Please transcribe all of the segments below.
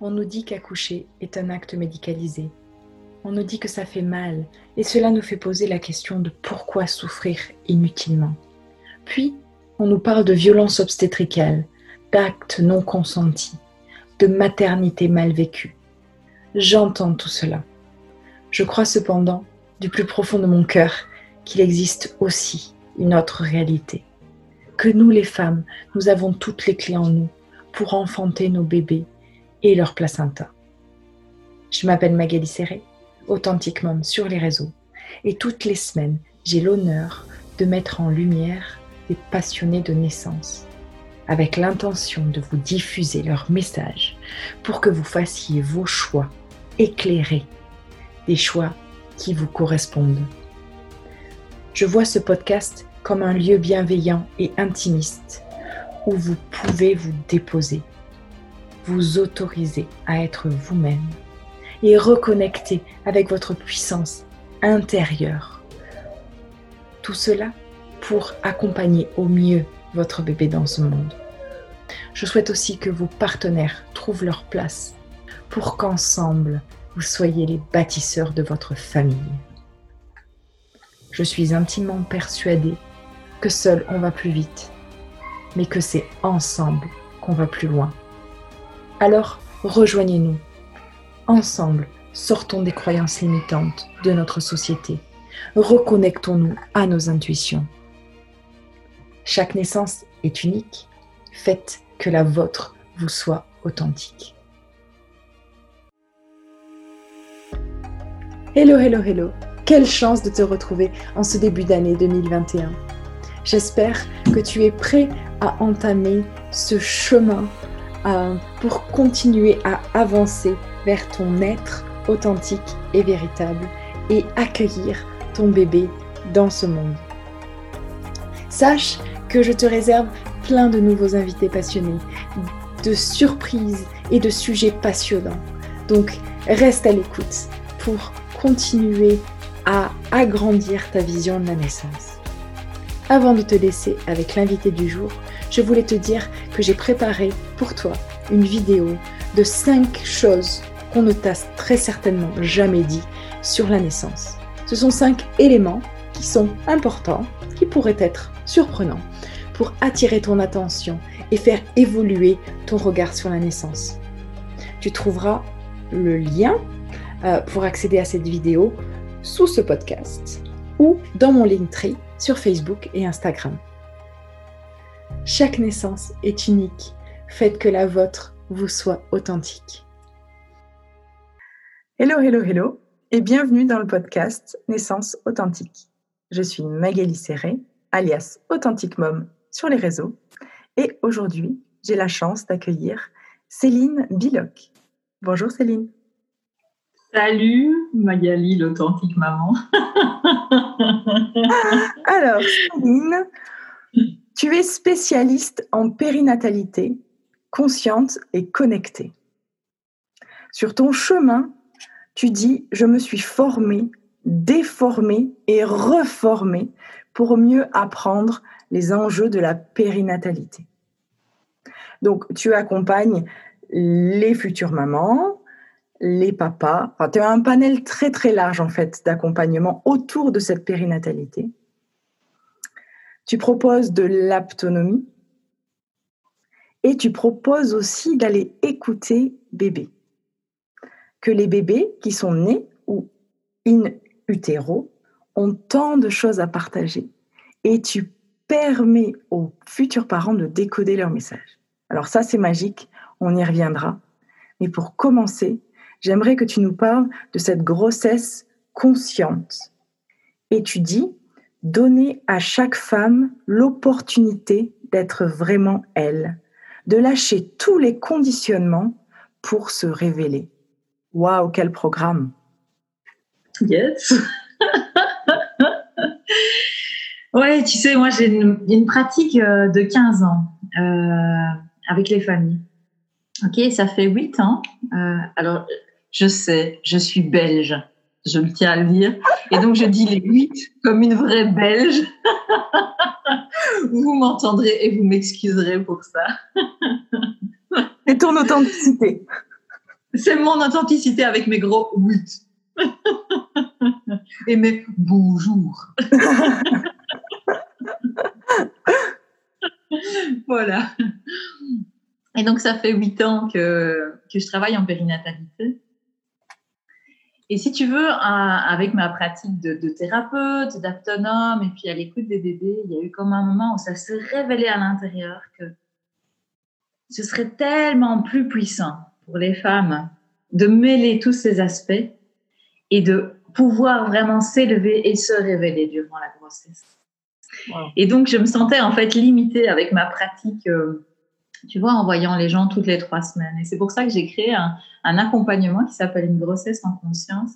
On nous dit qu'accoucher est un acte médicalisé. On nous dit que ça fait mal et cela nous fait poser la question de pourquoi souffrir inutilement. Puis, on nous parle de violence obstétricale, d'actes non consentis, de maternité mal vécue. J'entends tout cela. Je crois cependant, du plus profond de mon cœur, qu'il existe aussi une autre réalité. Que nous les femmes, nous avons toutes les clés en nous pour enfanter nos bébés et leur placenta. Je m'appelle Magali Serré, Authentique Mom sur les réseaux, et toutes les semaines, j'ai l'honneur de mettre en lumière des passionnés de naissance, avec l'intention de vous diffuser leur message pour que vous fassiez vos choix éclairés, des choix qui vous correspondent. Je vois ce podcast comme un lieu bienveillant et intimiste où vous pouvez vous déposer, vous autoriser à être vous-même et reconnecter avec votre puissance intérieure. Tout cela pour accompagner au mieux votre bébé dans ce monde. Je souhaite aussi que vos partenaires trouvent leur place pour qu'ensemble, vous soyez les bâtisseurs de votre famille. Je suis intimement persuadée que seul on va plus vite, mais que c'est ensemble qu'on va plus loin. Alors, rejoignez-nous. Ensemble, sortons des croyances limitantes de notre société. Reconnectons-nous à nos intuitions. Chaque naissance est unique. Faites que la vôtre vous soit authentique. Hello, hello, hello. Quelle chance de te retrouver en ce début d'année 2021. J'espère que tu es prêt à entamer ce chemin euh, pour continuer à avancer vers ton être authentique et véritable et accueillir ton bébé dans ce monde. Sache que je te réserve plein de nouveaux invités passionnés, de surprises et de sujets passionnants. Donc reste à l'écoute pour continuer à agrandir ta vision de la naissance. Avant de te laisser avec l'invité du jour, je voulais te dire que j'ai préparé pour toi une vidéo de 5 choses qu'on ne t'a très certainement jamais dit sur la naissance. Ce sont 5 éléments qui sont importants, qui pourraient être surprenants pour attirer ton attention et faire évoluer ton regard sur la naissance. Tu trouveras le lien euh, pour accéder à cette vidéo sous ce podcast ou dans mon Linktree sur Facebook et Instagram. Chaque naissance est unique. Faites que la vôtre vous soit authentique. Hello, hello, hello et bienvenue dans le podcast Naissance authentique. Je suis Magali Serré, alias Authentique Mom sur les réseaux et aujourd'hui, j'ai la chance d'accueillir Céline Biloc. Bonjour Céline. Salut Magali, l'authentique maman. Alors, Céline, tu es spécialiste en périnatalité, consciente et connectée. Sur ton chemin, tu dis Je me suis formée, déformée et reformée pour mieux apprendre les enjeux de la périnatalité. Donc, tu accompagnes les futures mamans, les papas. tu as un panel très très large en fait d'accompagnement autour de cette périnatalité. Tu proposes de l'aptonomie et tu proposes aussi d'aller écouter bébé. Que les bébés qui sont nés ou in utero ont tant de choses à partager et tu permets aux futurs parents de décoder leur message. Alors ça c'est magique, on y reviendra. Mais pour commencer, j'aimerais que tu nous parles de cette grossesse consciente. Et tu dis, donner à chaque femme l'opportunité d'être vraiment elle, de lâcher tous les conditionnements pour se révéler. Waouh, quel programme Yes Ouais, tu sais, moi j'ai une, pratique euh, de 15 ans euh, avec les familles. Ok, ça fait 8 ans. Euh, alors, je sais, je suis belge, je le tiens à le dire. Et donc, je dis les huit comme une vraie belge. vous m'entendrez et vous m'excuserez pour ça. Et ton authenticité. C'est mon authenticité avec mes gros oui. Et mes bonjour. voilà. Et donc, ça fait huit ans que, que je travaille en périnatalité. Et si tu veux, avec ma pratique de, de thérapeute, d'autonome, et puis à l'écoute des bébés, il y a eu comme un moment où ça s'est révélé à l'intérieur que ce serait tellement plus puissant pour les femmes de mêler tous ces aspects et de pouvoir vraiment s'élever et se révéler durant la grossesse. Et donc, je me sentais en fait limitée avec ma pratique, euh, tu vois, en voyant les gens toutes les trois semaines. Et c'est pour ça que j'ai créé un, accompagnement qui s'appelle une grossesse en conscience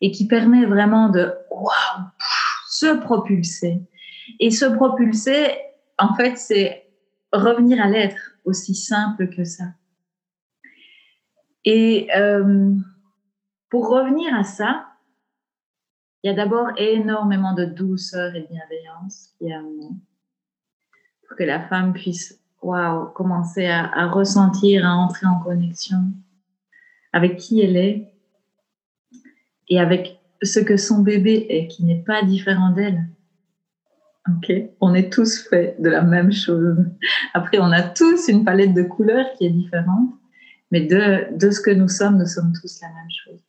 et qui permet vraiment de se propulser. Et se propulser, en fait, c'est revenir à l'être aussi simple que ça. Et euh, pour revenir à ça, il y a d'abord énormément de douceur et de bienveillance qui est pour que la femme puisse wow, commencer à, à, ressentir, à entrer en connexion avec qui elle est et avec ce que son bébé est, qui n'est pas différent d'elle. Ok, on est tous faits de la même chose. Après, on a tous une palette de couleurs qui est différente, mais de, de ce que nous sommes, nous sommes tous la même chose.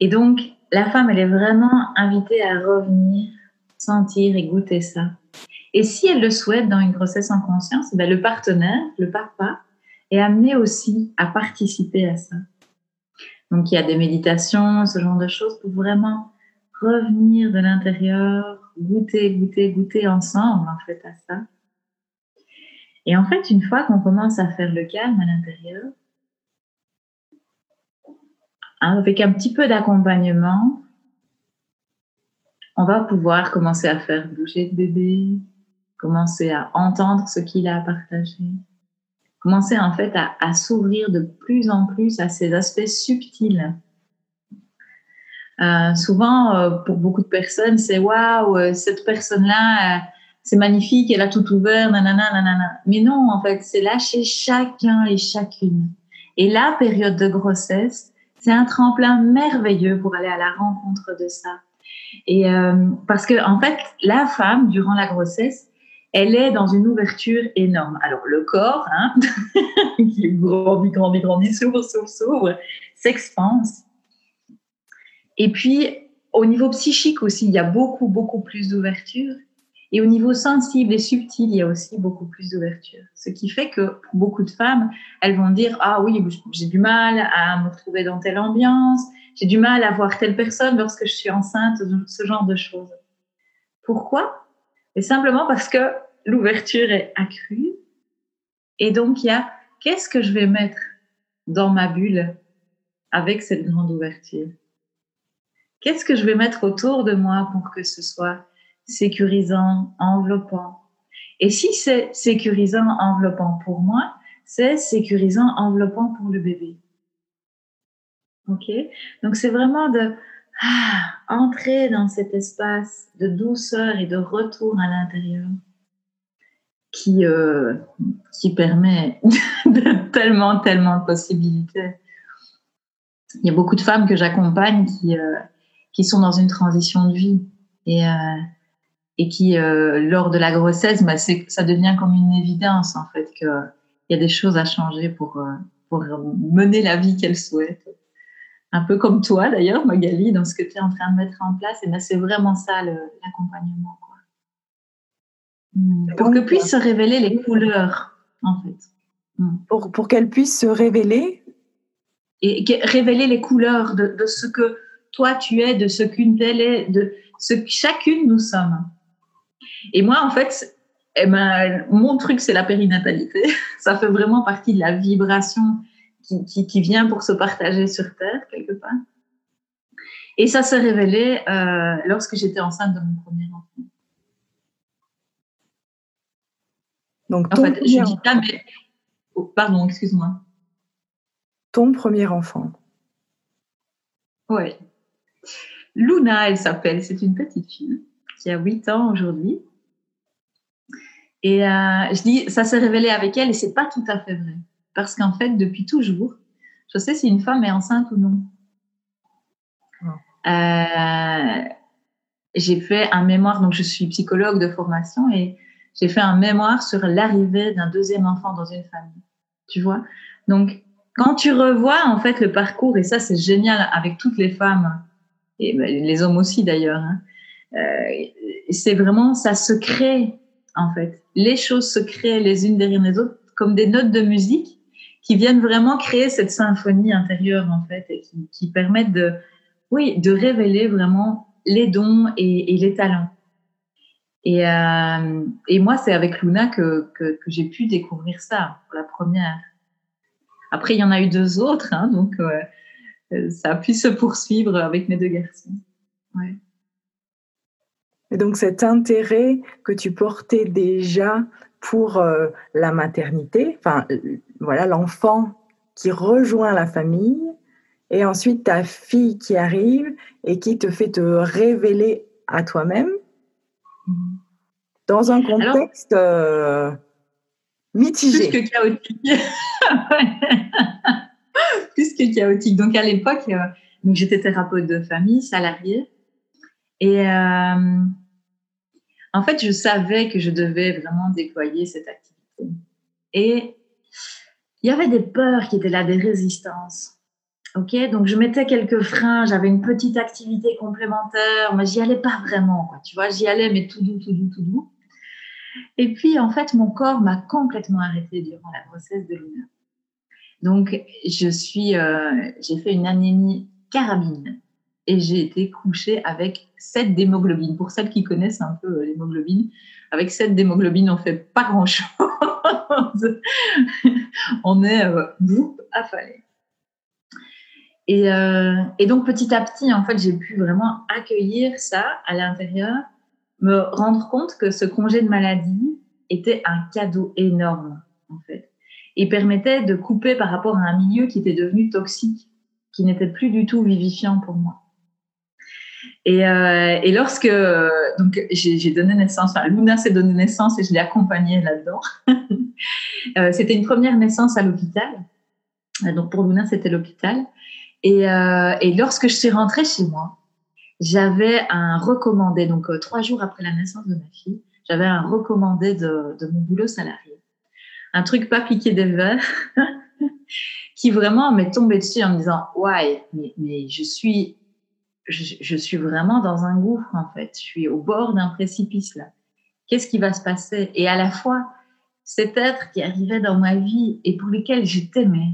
Et donc, la femme, elle est vraiment invitée à revenir, sentir et goûter ça. Et si elle le souhaite dans une grossesse en conscience, ben le partenaire, le papa, est amené aussi à participer à ça. Donc, il y a des méditations, ce genre de choses pour vraiment revenir de l'intérieur, goûter, goûter, goûter ensemble en fait à ça. Et en fait, une fois qu'on commence à faire le calme à l'intérieur, avec un petit peu d'accompagnement, on va pouvoir commencer à faire bouger le bébé, commencer à entendre ce qu'il a à partager, commencer en fait à, s'ouvrir de plus en plus à ces aspects subtils euh, souvent, euh, pour beaucoup de personnes, c'est waouh, euh, cette personne-là, c'est magnifique, elle a tout ouvert, nanana, nanana. Mais non, en fait, c'est lâcher chacun et chacune. Et la période de grossesse, c'est un tremplin merveilleux pour aller à la rencontre de ça. Et parce que en fait, la femme durant la grossesse, elle est dans une ouverture énorme. Alors le corps, hein, qui grandit, grandit, grandit, s'ouvre, s'ouvre, s'ouvre. Et puis, au niveau psychique aussi, il y a beaucoup, beaucoup plus d'ouverture. Et au niveau sensible et subtil, il y a aussi beaucoup plus d'ouverture. Ce qui fait que pour beaucoup de femmes, elles vont dire Ah oui, j'ai du mal à me retrouver dans telle ambiance, j'ai du mal à voir telle personne lorsque je suis enceinte, ce genre de choses. Pourquoi? Et simplement parce que l'ouverture est accrue. Et donc, il y a qu'est-ce que je vais mettre dans ma bulle avec cette grande ouverture? Qu'est-ce que je vais mettre autour de moi pour que ce soit sécurisant, enveloppant? Et si c'est sécurisant, enveloppant pour moi, c'est sécurisant, enveloppant pour le bébé. Ok? Donc c'est vraiment de ah, entrer dans cet espace de douceur et de retour à l'intérieur qui, euh, qui permet de tellement, tellement de possibilités. Il y a beaucoup de femmes que j'accompagne qui, euh, qui sont dans une transition de vie et, euh, et qui, lors de la grossesse, bah, ça devient comme une évidence en fait qu'il y a des choses à changer pour, pour mener la vie qu'elle souhaite. Un peu comme toi d'ailleurs, Magali, dans ce que tu es en train de mettre en place, et ben, c'est vraiment ça l'accompagnement. Hmm. Pour que puissent se révéler les couleurs, en fait. Hmm. Pour, pour qu'elles puissent se révéler Et révéler les couleurs de, de ce que toi tu es, de ce qu'une telle est, de ce que chacune nous sommes. Et moi, en fait, eh ben, mon truc, c'est la périnatalité. Ça fait vraiment partie de la vibration qui, qui, vient pour se partager sur Terre, quelque part. Et ça s'est révélé euh, lorsque j'étais enceinte de mon premier enfant. Donc, en fait, je dis ça, mais... Oh, pardon, excuse-moi. Ton premier enfant. Oui. Luna, elle s'appelle. C'est une petite fille qui a 8 ans aujourd'hui. Et euh, je dis, ça s'est révélé avec elle et c'est pas tout à fait vrai. Parce qu'en fait, depuis toujours, je sais si une femme est enceinte ou non. Euh, j'ai fait un mémoire, donc je suis psychologue de formation et j'ai fait un mémoire sur l'arrivée d'un deuxième enfant dans une famille. Tu vois? Donc, quand tu revois en fait le parcours, et ça c'est génial avec toutes les femmes, et ben, les hommes aussi d'ailleurs, hein, euh, c'est vraiment, ça se crée en fait. Les choses se créent les unes derrière les autres comme des notes de musique qui viennent vraiment créer cette symphonie intérieure en fait et qui, permettent de, oui, de révéler vraiment les dons et, les talents. Et, euh, et moi, c'est avec Luna que, que, j'ai pu découvrir ça pour la première. Après, il y en a eu deux autres, hein, donc euh, ça a pu se poursuivre avec mes deux garçons. Ouais. Et donc cet intérêt que tu portais déjà pour euh, la maternité, enfin voilà l'enfant qui rejoint la famille, et ensuite ta fille qui arrive et qui te fait te révéler à toi-même dans un contexte euh, mitigé. Plus que chaotique. plus que chaotique. Donc à l'époque, euh, j'étais thérapeute de famille, salariée. Et euh, en fait, je savais que je devais vraiment déployer cette activité. Et il y avait des peurs qui étaient là, des résistances. Ok, donc je mettais quelques freins, j'avais une petite activité complémentaire, mais j'y allais pas vraiment. Tu vois, j'y allais, mais tout doux, tout doux, tout doux. Et puis, en fait, mon corps m'a complètement arrêté durant la grossesse de Luna. Donc, je suis, euh, j'ai fait une anémie carabine et j'ai été couchée avec 7 d'hémoglobine. Pour celles qui connaissent un peu euh, l'hémoglobine, avec 7 d'hémoglobine, on fait pas grand-chose. on est euh, affalé. Et, euh, et, donc petit à petit, en fait, j'ai pu vraiment accueillir ça à l'intérieur, me rendre compte que ce congé de maladie était un cadeau énorme, en fait, et permettait de couper par rapport à un milieu qui était devenu toxique, qui n'était plus du tout vivifiant pour moi. Et, euh, et lorsque donc j'ai donné naissance, enfin, Luna s'est donné naissance et je l'ai accompagnée là-dedans. euh, c'était une première naissance à l'hôpital. Donc pour Luna, c'était l'hôpital. Et, euh, et, lorsque je suis rentrée chez moi, j'avais un recommandé, donc euh, trois jours après la naissance de ma fille, j'avais un recommandé de, de, mon boulot salarié. Un truc pas piqué des verres, qui vraiment m'est tombé dessus en me disant, ouais, mais, mais je suis, je, suis vraiment dans un gouffre en fait. Je suis au bord d'un précipice là. Qu'est-ce qui va se passer? Et à la fois, cet être qui arrivait dans ma vie et pour lequel je t'aimais,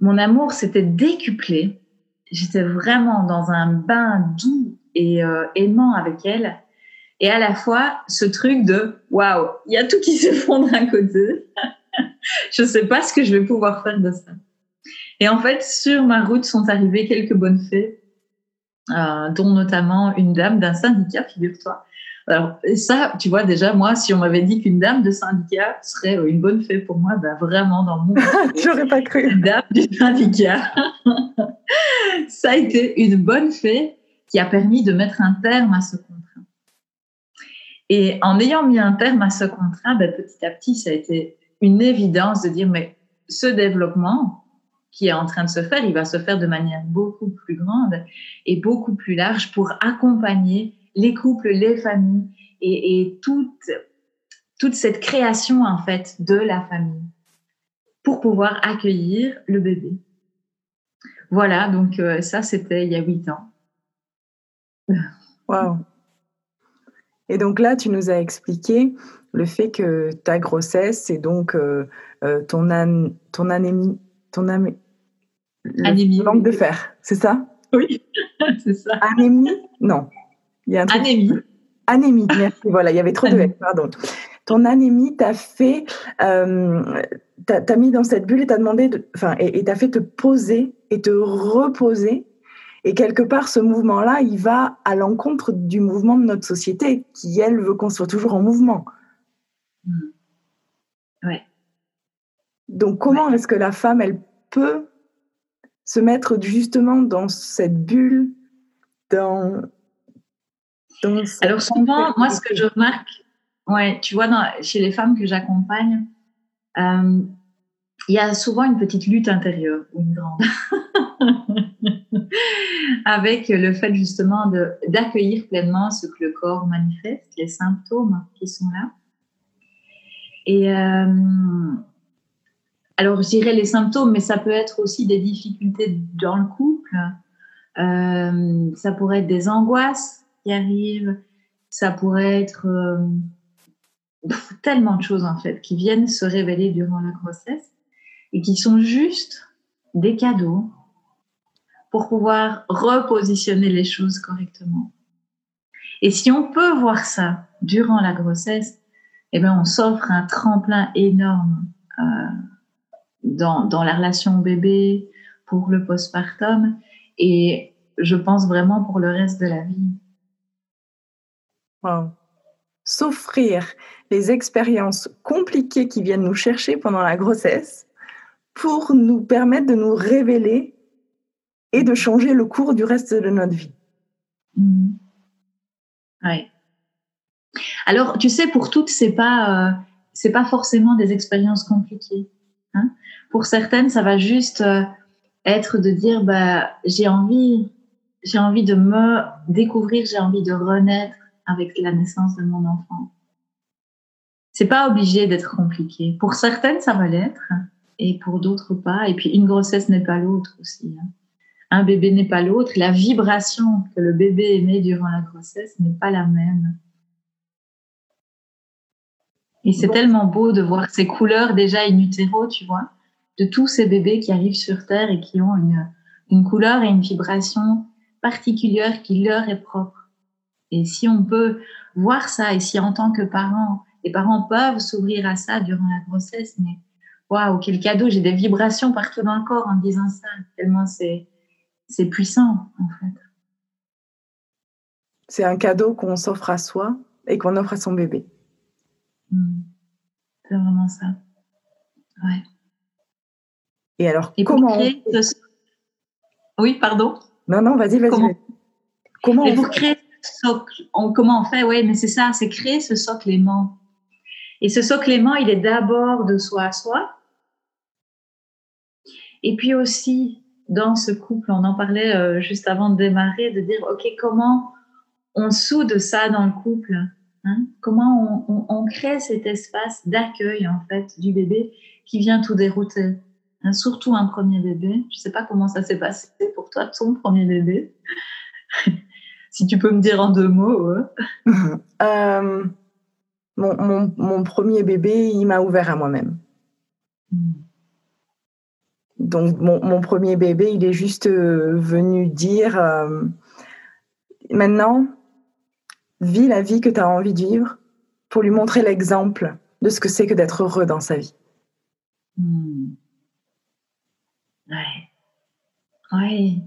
mon amour s'était décuplé. J'étais vraiment dans un bain doux et euh, aimant avec elle. Et à la fois, ce truc de waouh, il y a tout qui s'effondre à côté. je ne sais pas ce que je vais pouvoir faire de ça. Et en fait, sur ma route sont arrivées quelques bonnes fées, euh, dont notamment une dame d'un syndicat, figure-toi, alors, ça, tu vois, déjà, moi, si on m'avait dit qu'une dame de syndicat serait une bonne fée pour moi, ben vraiment, dans mon. J'aurais pas cru. Une dame du syndicat. ça a été une bonne fée qui a permis de mettre un terme à ce contrat. Et en ayant mis un terme à ce contrat, ben, petit à petit, ça a été une évidence de dire, mais ce développement qui est en train de se faire, il va se faire de manière beaucoup plus grande et beaucoup plus large pour accompagner les couples, les familles et, et toute, toute cette création en fait de la famille pour pouvoir accueillir le bébé. Voilà, donc euh, ça c'était il y a huit ans. Waouh. Et donc là, tu nous as expliqué le fait que ta grossesse, c'est donc euh, euh, ton, an, ton anémie, ton anémie manque de fer, c'est ça? Oui, c'est ça. Anémie? Non. Il y a un anémie. Anémie, merci. voilà, il y avait trop de pardon. Ton anémie t'a fait, euh, t'a mis dans cette bulle et t'a demandé, enfin, et t'a fait te poser et te reposer. Et quelque part, ce mouvement-là, il va à l'encontre du mouvement de notre société, qui elle veut qu'on soit toujours en mouvement. Mmh. Ouais. Donc, comment est-ce que la femme, elle peut se mettre justement dans cette bulle, dans alors souvent, moi, ce que je remarque, ouais, tu vois, dans, chez les femmes que j'accompagne, euh, il y a souvent une petite lutte intérieure ou une grande avec le fait justement d'accueillir pleinement ce que le corps manifeste, les symptômes qui sont là. Et euh, alors, je dirais les symptômes, mais ça peut être aussi des difficultés dans le couple. Euh, ça pourrait être des angoisses qui arrivent. Ça pourrait être euh, tellement de choses en fait qui viennent se révéler durant la grossesse et qui sont juste des cadeaux pour pouvoir repositionner les choses correctement. Et si on peut voir ça durant la grossesse, eh bien, on s'offre un tremplin énorme euh, dans, dans, la relation bébé, pour le postpartum, et je pense vraiment pour le reste de la vie. Wow. S'offrir les expériences compliquées qui viennent nous chercher pendant la grossesse pour nous permettre de nous révéler et de changer le cours du reste de notre vie. Mmh. Oui. Alors, tu sais, pour toutes, c'est pas, euh, c'est pas forcément des expériences compliquées. Hein. Pour certaines, ça va juste euh, être de dire, bah, j'ai envie, j'ai envie de me découvrir, j'ai envie de renaître avec la naissance de mon enfant. C'est pas obligé d'être compliqué. Pour certaines, ça va l'être, et pour d'autres pas. Et puis, une grossesse n'est pas l'autre aussi. Hein. Un bébé n'est pas l'autre. La vibration que le bébé émet durant la grossesse n'est pas la même. Et c'est tellement beau de voir ces couleurs déjà in utero, tu vois, de tous ces bébés qui arrivent sur Terre et qui ont une, une couleur et une vibration particulière qui leur est propre. Et si on peut voir ça, et si en tant que parent, les parents peuvent s'ouvrir à ça durant la grossesse, mais waouh, quel cadeau, j'ai des vibrations partout dans le corps en disant ça, tellement c'est, c'est puissant en fait. C'est un cadeau qu'on s'offre à soi et qu'on offre à son bébé. Hmm. C'est vraiment ça. Ouais. Et alors, comment Oui, pardon? Non, non, vas-y, vas-y. Comment, comment Et pour créer ce socle, on, comment on fait? Oui, mais c'est ça, c'est créer ce socle aimant. Et ce socle aimant, il est d'abord de soi à soi. Et puis aussi, dans ce couple, on en parlait euh, juste avant de démarrer, de dire, OK, comment on soude ça dans le couple? Hein? Comment on, crée cet espace d'accueil en fait du bébé qui vient tout dérouter hein? Surtout un premier bébé. Je ne sais pas comment ça s'est passé pour toi, ton premier bébé. si tu peux me dire en deux mots. Euh, mon, premier bébé, il m'a ouvert à moi-même. Hmm. Donc mon, premier bébé, il est juste euh, venu dire, euh, maintenant, vis la vie que tu as envie de vivre pour lui montrer l'exemple de ce que c'est que d'être heureux dans sa vie. Hmm. Ouais. Ouais.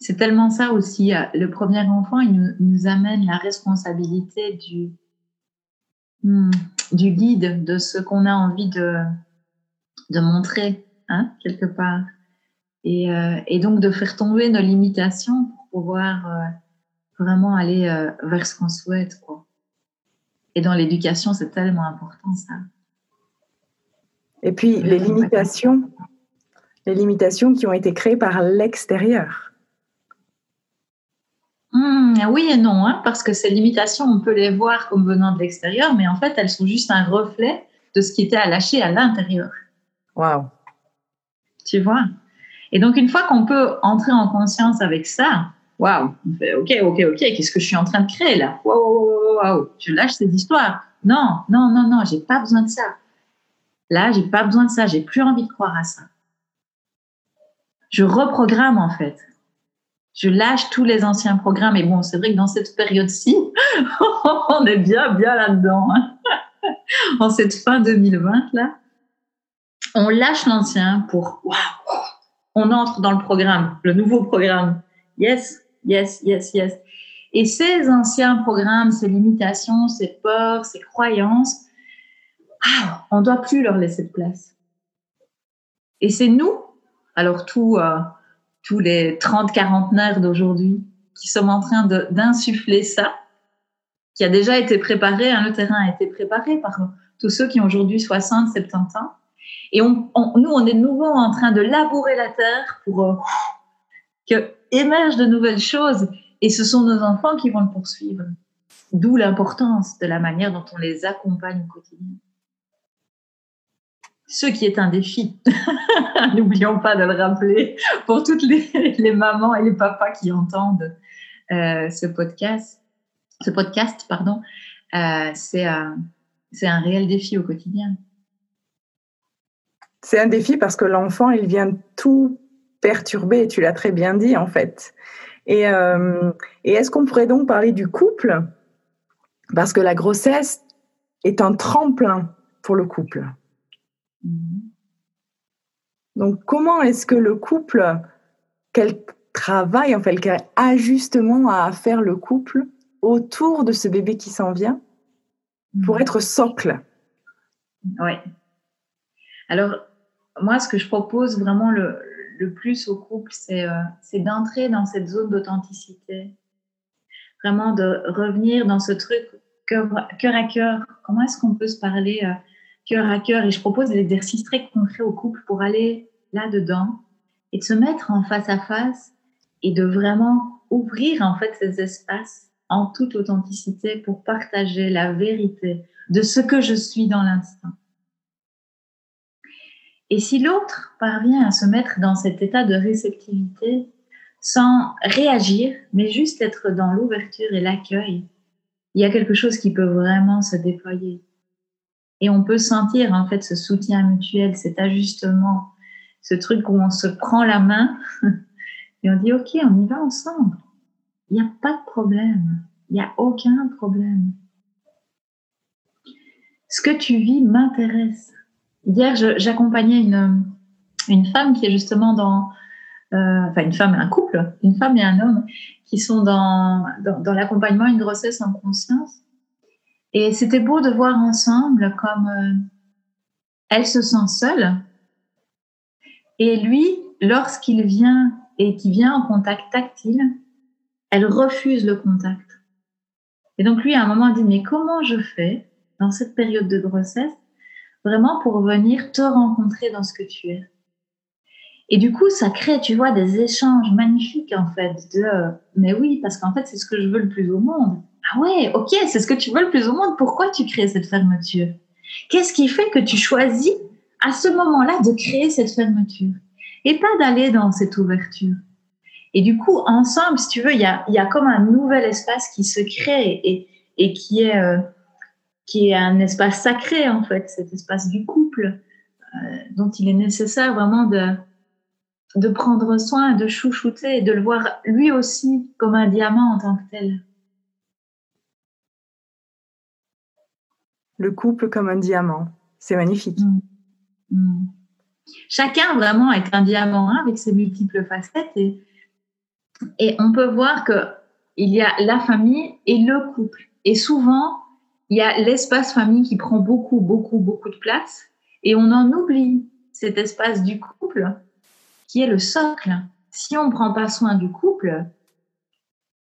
C'est tellement ça aussi. Euh, le premier enfant, il nous, amène la responsabilité du, hmm, du guide, de ce qu'on a envie de, de montrer, hein, quelque part. Et, euh, et, donc de faire tomber nos limitations pour pouvoir euh, vraiment aller euh, vers ce qu'on souhaite. Quoi. Et dans l'éducation, c'est tellement important ça. Et puis les limitations, les limitations qui ont été créées par l'extérieur. Mmh, oui et non, hein, parce que ces limitations, on peut les voir comme venant de l'extérieur, mais en fait, elles sont juste un reflet de ce qui était à lâcher à l'intérieur. Waouh. Tu vois? Et donc, une fois qu'on peut entrer en conscience avec ça, waouh, ok, ok, ok, qu'est-ce que je suis en train de créer là? Waouh, waouh, je lâche cette histoire. Non, non, non, non, j'ai pas besoin de ça. Là, j'ai pas besoin de ça, j'ai plus envie de croire à ça. Je reprogramme en fait. Je lâche tous les anciens programmes. Et bon, c'est vrai que dans cette période-ci, on est bien, bien là-dedans. En cette fin 2020 là, on lâche l'ancien pour waouh, on entre dans le programme, le nouveau programme. Yes, yes, yes, yes. Et ces anciens programmes, ces limitations, ces peurs, ces croyances, ah, on ne doit plus leur laisser de place. Et c'est nous, alors tous, euh, tous les 30 nerfs d'aujourd'hui, qui sommes en train d'insuffler ça, qui a déjà été préparé, hein, le terrain a été préparé par tous ceux qui ont aujourd'hui 60, 70 ans. Et nous, on est de nouveau en train de labourer la terre pour euh, que émergent de nouvelles choses. Et ce sont nos enfants qui vont le poursuivre. D'où l'importance de la manière dont on les accompagne au quotidien. Ce qui est un défi. N'oublions pas de le rappeler pour toutes les, mamans et les papas qui entendent euh, ce podcast. Ce podcast, pardon, euh, c'est un réel défi au quotidien. C'est un défi parce que l'enfant, il vient tout perturber, tu l'as très bien dit en fait. Et, euh, et est-ce qu'on pourrait donc parler du couple? Parce que la grossesse est un tremplin pour le couple. Mm-hmm. Donc comment est-ce que le couple, quel travail, en fait, quel ajustement à faire le couple autour de ce bébé qui s'en vient pour mm-hmm. être socle? Oui. Alors, moi, ce que je propose vraiment le, plus au couple, euh, c'est d'entrer dans cette zone d'authenticité. Vraiment de revenir dans ce truc cœur, à cœur. Comment est-ce qu'on peut se parler euh, cœur à cœur? Et je propose des exercices très concrets au couple pour aller là-dedans et de se mettre en face à face et de vraiment ouvrir en fait ces espaces en toute authenticité pour partager la vérité de ce que je suis dans l'instant. Et si l'autre parvient à se mettre dans cet état de réceptivité sans réagir, mais juste être dans l'ouverture et l'accueil, il y a quelque chose qui peut vraiment se déployer. Et on peut sentir en fait ce soutien mutuel, cet ajustement, ce truc où on se prend la main et on dit OK, on y va ensemble. Il n'y a pas de problème. Il n'y a aucun problème. Ce que tu vis m'intéresse. Hier, j'accompagnais une, une femme qui est justement dans, euh, enfin une femme et un couple, une femme et un homme qui sont dans, dans, l'accompagnement une grossesse en conscience. Et c'était beau de voir ensemble comme euh, elle se sent seule. Et lui, lorsqu'il vient et qu'il vient en contact tactile, elle refuse le contact. Et donc lui, à un moment, il dit, mais comment je fais dans cette période de grossesse vraiment pour venir te rencontrer dans ce que tu es. Et du coup, ça crée, tu vois, des échanges magnifiques en fait. De, euh, mais oui, parce qu'en fait, c'est ce que je veux le plus au monde. Ah ouais, ok, c'est ce que tu veux le plus au monde. Pourquoi tu crées cette fermeture? Qu'est-ce qui fait que tu choisis à ce moment-là de créer cette fermeture? Et pas d'aller dans cette ouverture Et du coup, ensemble, si tu veux, il y a, comme un nouvel espace qui se crée et, et qui est euh, qui est un espace sacré en fait, cet espace du couple, euh, dont il est nécessaire vraiment de, de prendre soin, de chouchouter et de le voir lui aussi comme un diamant en tant que tel. Le couple comme un diamant, c'est magnifique. Mm. Mm. Chacun vraiment est un diamant hein, avec ses multiples facettes et, et on peut voir que il y a la famille et le couple. Et souvent, il y a l'espace famille qui prend beaucoup, beaucoup, beaucoup de place et on en oublie cet espace du couple qui est le socle. Si on ne prend pas soin du couple,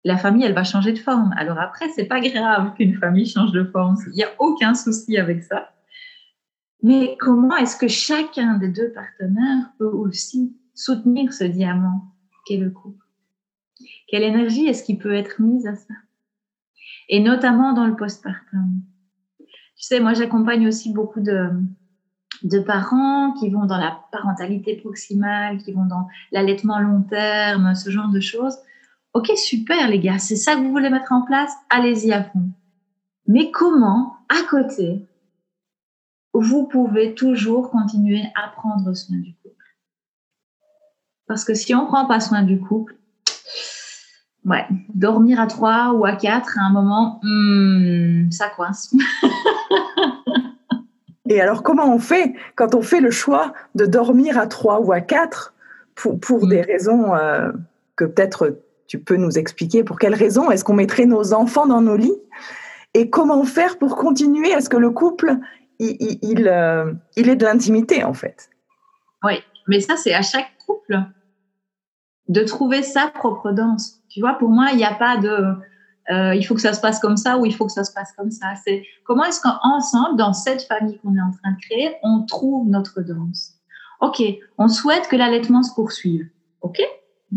la famille, elle va changer de forme. Alors après, c'est pas grave qu'une famille change de forme. Il n'y a aucun souci avec ça. Mais comment est-ce que chacun des deux partenaires peut aussi soutenir ce diamant qu'est le couple? Quelle énergie est-ce qui peut être mise à ça? Et notamment dans le postpartum. Tu sais, moi, j'accompagne aussi beaucoup de, parents qui vont dans la parentalité proximale, qui vont dans l'allaitement long terme, ce genre de choses. Ok, super les gars, c'est ça que vous voulez mettre en place? Allez-y à fond. Mais comment, à côté, vous pouvez toujours continuer à prendre soin du couple? Parce que si on ne prend pas soin du couple, Ouais, dormir à trois ou à quatre, à un moment, hmm, ça coince. Et alors, comment on fait quand on fait le choix de dormir à trois ou à quatre pour, pour des mm. raisons euh, que peut-être tu peux nous expliquer Pour quelles raisons est-ce qu'on mettrait nos enfants dans nos lits Et comment faire pour continuer à ce que le couple, il, il, il, euh, il ait de l'intimité, en fait? Oui, mais ça, c'est à chaque couple de trouver sa propre danse. Tu vois, pour moi, il n'y a pas de euh, il faut que ça se passe comme ça ou il faut que ça se passe comme ça. C'est comment est-ce qu'ensemble, dans cette famille qu'on est en train de créer, on trouve notre danse? Ok, on souhaite que l'allaitement se poursuive. Ok,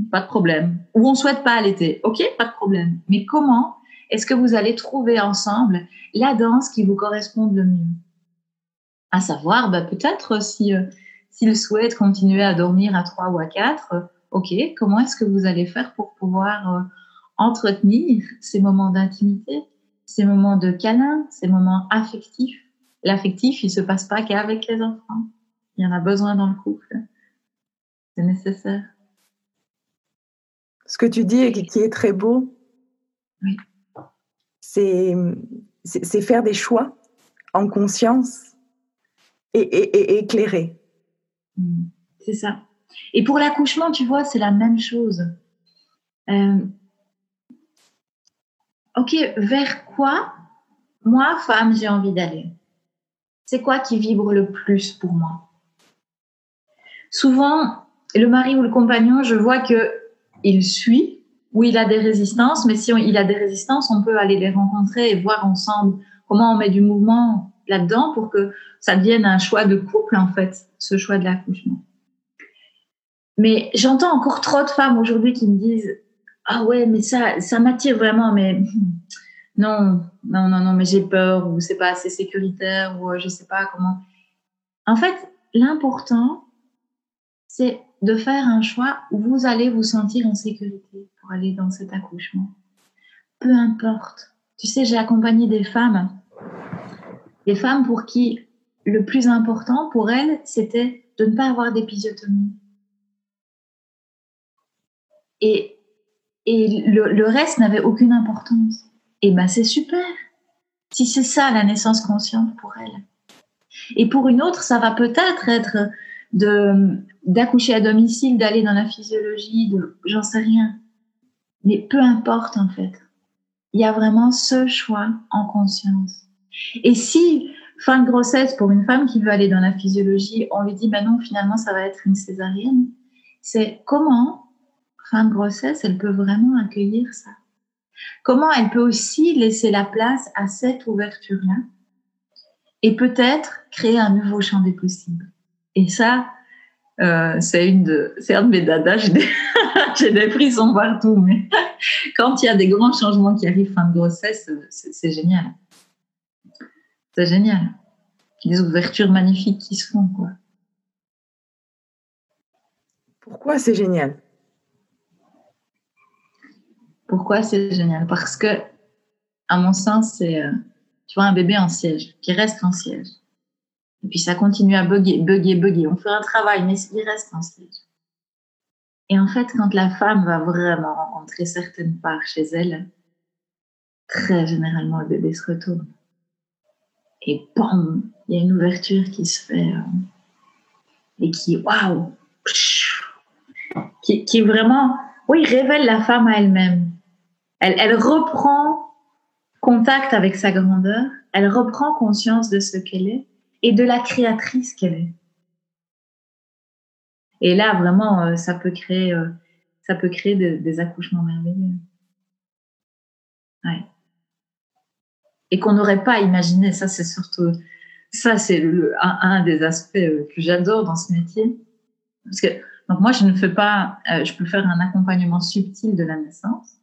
pas de problème. Ou on souhaite pas allaiter. Ok, pas de problème. Mais comment est-ce que vous allez trouver ensemble la danse qui vous correspond le mieux? À savoir, bah, peut-être si euh, s'il souhaite continuer à dormir à 3 ou à 4, ok, comment est-ce que vous allez faire pour pouvoir euh, entretenir ces moments d'intimité, ces moments de câlin, ces moments affectifs? L'affectif, il se passe pas qu'avec les enfants. Il y en a besoin dans le couple. C'est nécessaire. Ce que tu dis et qui est très beau, oui. c'est faire des choix en conscience et, et, éclairé. Mmh. C'est ça. Et pour l'accouchement, tu vois, c'est la même chose. Euh, OK, vers quoi, moi, femme, j'ai envie d'aller? C'est quoi qui vibre le plus pour moi? Souvent, le mari ou le compagnon, je vois que il suit, ou il a des résistances, mais si il a des résistances, on peut aller les rencontrer et voir ensemble comment on met du mouvement là-dedans pour que ça devienne un choix de couple, en fait, ce choix de l'accouchement. Mais j'entends encore trop de femmes aujourd'hui qui me disent ah ouais, mais ça, ça m'attire vraiment, mais non, non, non, non, mais j'ai peur ou c'est pas assez sécuritaire ou euh, je sais pas comment. En fait, l'important, c'est de faire un choix où vous allez vous sentir en sécurité pour aller dans cet accouchement. Peu importe. Tu sais, j'ai accompagné des femmes, des femmes pour qui le plus important pour elles, c'était de ne pas avoir d'épisiotomie. Et et le, reste n'avait aucune importance. Et ben c'est super. Si c'est ça la naissance consciente pour elle. Et pour une autre, ça va peut-être être de d'accoucher à domicile, d'aller dans la physiologie, de j'en sais rien. Mais peu importe en fait. Il y a vraiment ce choix en conscience. Et si fin de grossesse pour une femme qui veut aller dans la physiologie, on lui dit ben non, finalement ça va être une césarienne, c'est comment fin de grossesse, elle peut vraiment accueillir ça. Comment elle peut aussi laisser la place à cette ouverture-là et peut-être créer un nouveau champ des possibles. Et ça, euh, c'est un de mes dadas. J'ai des, j'ai des frissons partout, mais quand il y a des grands changements qui arrivent fin de grossesse, c'est, génial. C'est génial. Des ouvertures magnifiques qui se font, quoi. Pourquoi c'est génial? Pourquoi c'est génial? Parce que, à mon sens, c'est, euh, tu vois, un bébé en siège, qui reste en siège. Et puis ça continue à bugger, bugger, bugger. On fait un travail, mais il reste en siège. Et en fait, quand la femme va vraiment rencontrer certaines parts chez elle, très généralement, le bébé se retourne. Et bam, il y a une ouverture qui se fait euh, et qui, waouh, qui, qui vraiment, oui, révèle la femme à elle-même. Elle, reprend contact avec sa grandeur, elle reprend conscience de ce qu'elle est et de la créatrice qu'elle est. Et là, vraiment, euh, ça peut créer, euh, ça peut créer des accouchements merveilleux. Ouais. Et qu'on n'aurait pas imaginé. Ça, c'est surtout, ça, c'est un, un, des aspects euh, que j'adore dans ce métier. Parce que, donc moi, je ne fais pas, je peux faire un accompagnement subtil de la naissance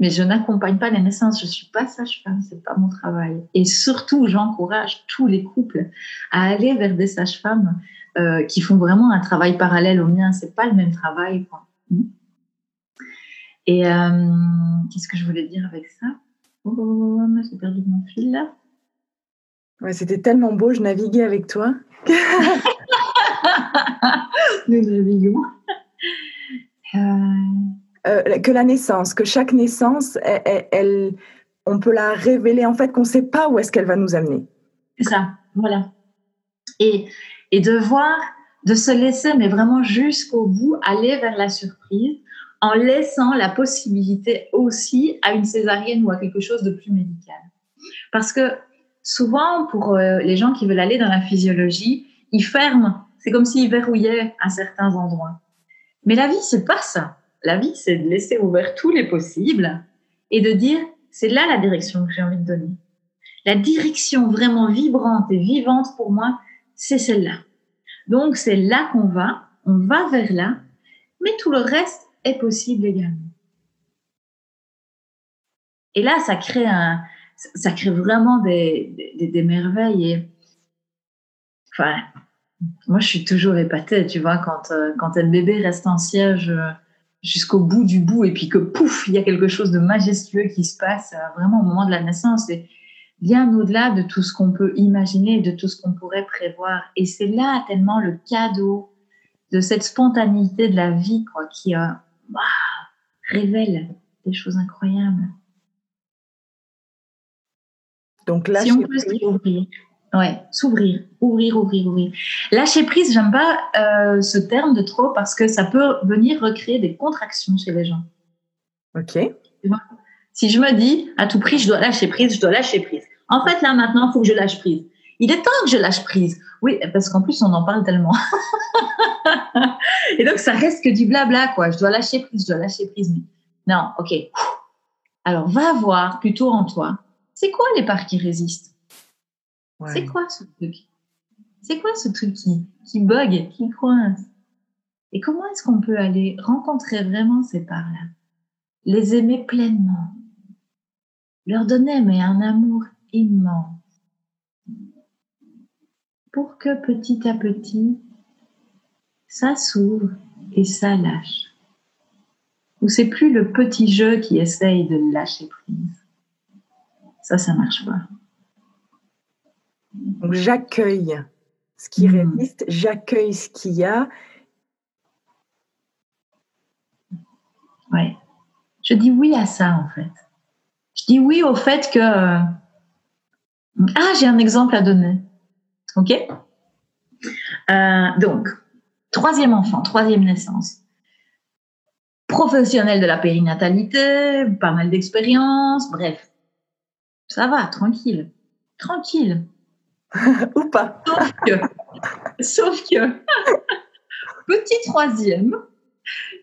mais je n'accompagne pas les naissances. Je suis pas sage-femme, c'est pas mon travail. Et surtout, j'encourage tous les couples à aller vers des sages-femmes euh, qui font vraiment un travail parallèle au mien. C'est pas le même travail. Quoi. Hmm. Et euh, qu'est-ce que je voulais dire avec ça? Oh, J'ai perdu mon fil là. Ouais, c'était tellement beau, je naviguais avec toi. Nous naviguons. Euh... Euh, que la naissance, que chaque naissance, elle, on peut la révéler en fait qu'on ne sait pas où est-ce qu'elle va nous amener. C'est ça, voilà. Et, et de voir, de se laisser, mais vraiment jusqu'au bout, aller vers la surprise en laissant la possibilité aussi à une césarienne ou à quelque chose de plus médical. Parce que souvent, pour euh, les gens qui veulent aller dans la physiologie, ils ferment. C'est comme s'ils verrouillaient à certains endroits. Mais la vie, c'est pas ça. La vie, c'est de laisser ouvert tous les possibles et de dire c'est là la direction que j'ai envie de donner. La direction vraiment vibrante et vivante pour moi, c'est celle-là. Donc c'est là qu'on va, on va vers là, mais tout le reste est possible également. Et là, ça crée un, ça crée vraiment des, des, merveilles. Et, enfin, moi, je suis toujours épatée, tu vois, quand, euh, quand un bébé reste en siège euh, jusqu'au bout du bout et puis que pouf, il y a quelque chose de majestueux qui se passe euh, vraiment au moment de la naissance. Et bien au-delà de tout ce qu'on peut imaginer, de tout ce qu'on pourrait prévoir. Et c'est là tellement le cadeau de cette spontanéité de la vie, quoi, qui euh, révèle des choses incroyables. Donc là, si on peut s'ouvrir. Ouais, s'ouvrir, ouvrir, ouvrir, ouvrir. Lâcher prise, j'aime pas euh, ce terme de trop parce que ça peut venir recréer des contractions chez les gens. Ok. Si je me dis, à tout prix, je dois lâcher prise, je dois lâcher prise. En fait, là, maintenant, il faut que je lâche prise. Il est temps que je lâche prise. Oui, parce qu'en plus, on en parle tellement. Et donc, ça reste que du blabla, quoi. Je dois lâcher prise, je dois lâcher prise. Non, ok. Alors, va voir plutôt en toi. C'est quoi les parts qui résistent? C'est quoi ce truc? C'est quoi ce truc qui, qui bug, qui coince? Et comment est-ce qu'on peut aller rencontrer vraiment ces parts-là? Les aimer pleinement Leur donner mais un amour immense pour que petit à petit, ça s'ouvre et ça lâche. Ou c'est plus le petit jeu qui essaye de lâcher prise. Ça, ça marche pas. Donc j'accueille ce qui hmm. résiste, j'accueille ce qu'il y a. Ouais. Je dis oui à ça en fait. Je dis oui au fait que ah, j'ai un exemple à donner. OK? Euh, Donc, troisième enfant, troisième naissance. Professionnel de la périnatalité, pas mal d'expérience, bref. Ça va, tranquille. Tranquille. Ou pas. Sauf que, petit troisième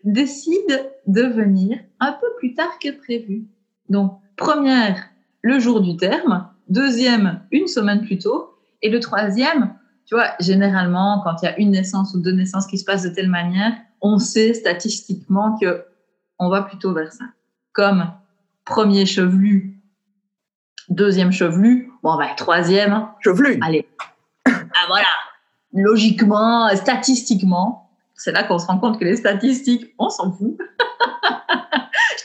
décide de venir un peu plus tard que prévu. Donc, première, le jour du terme, deuxième une semaine plus tôt, et le troisième, tu vois, généralement, quand il y a une naissance ou deux naissances qui se passent de telle manière, on sait statistiquement que on va plutôt vers ça. Comme premier chevelu, deuxième chevelu, bon, bah, troisième chevelu. Allez. Ah, voilà. Logiquement, statistiquement, c'est là qu'on se rend compte que les statistiques, on s'en fout.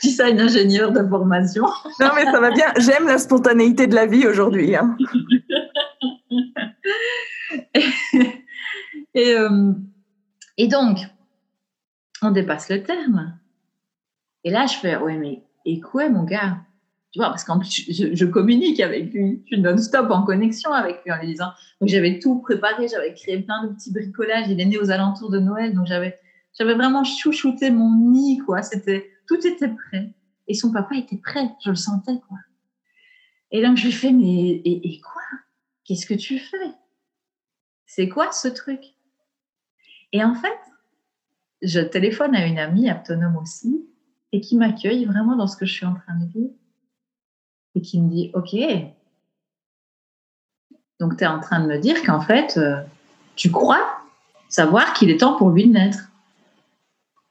dis ça une ingénieure de formation. Non, mais ça va bien. J'aime la spontanéité de la vie aujourd'hui. Hein. et, euh, et, donc, on dépasse le terme. Et là, je fais, ouais, mais et quoi, mon gars? Tu vois, parce qu'en plus, je, communique avec lui. Je suis non-stop en connexion avec lui en lui disant. Donc, j'avais tout préparé, j'avais créé plein de petits bricolages. Il est né aux alentours de Noël, donc j'avais, vraiment chouchouté mon nid, quoi. Tout était prêt. Et son papa était prêt, je le sentais, quoi. Et donc, je lui fais, mais et, quoi? Qu'est-ce que tu fais? C'est quoi ce truc? Et en fait, je téléphone à une amie autonome aussi, et qui m'accueille vraiment dans ce que je suis en train de vivre, et qui me dit, OK, donc tu es en train de me dire qu'en fait, euh, tu crois savoir qu'il est temps pour lui de naître.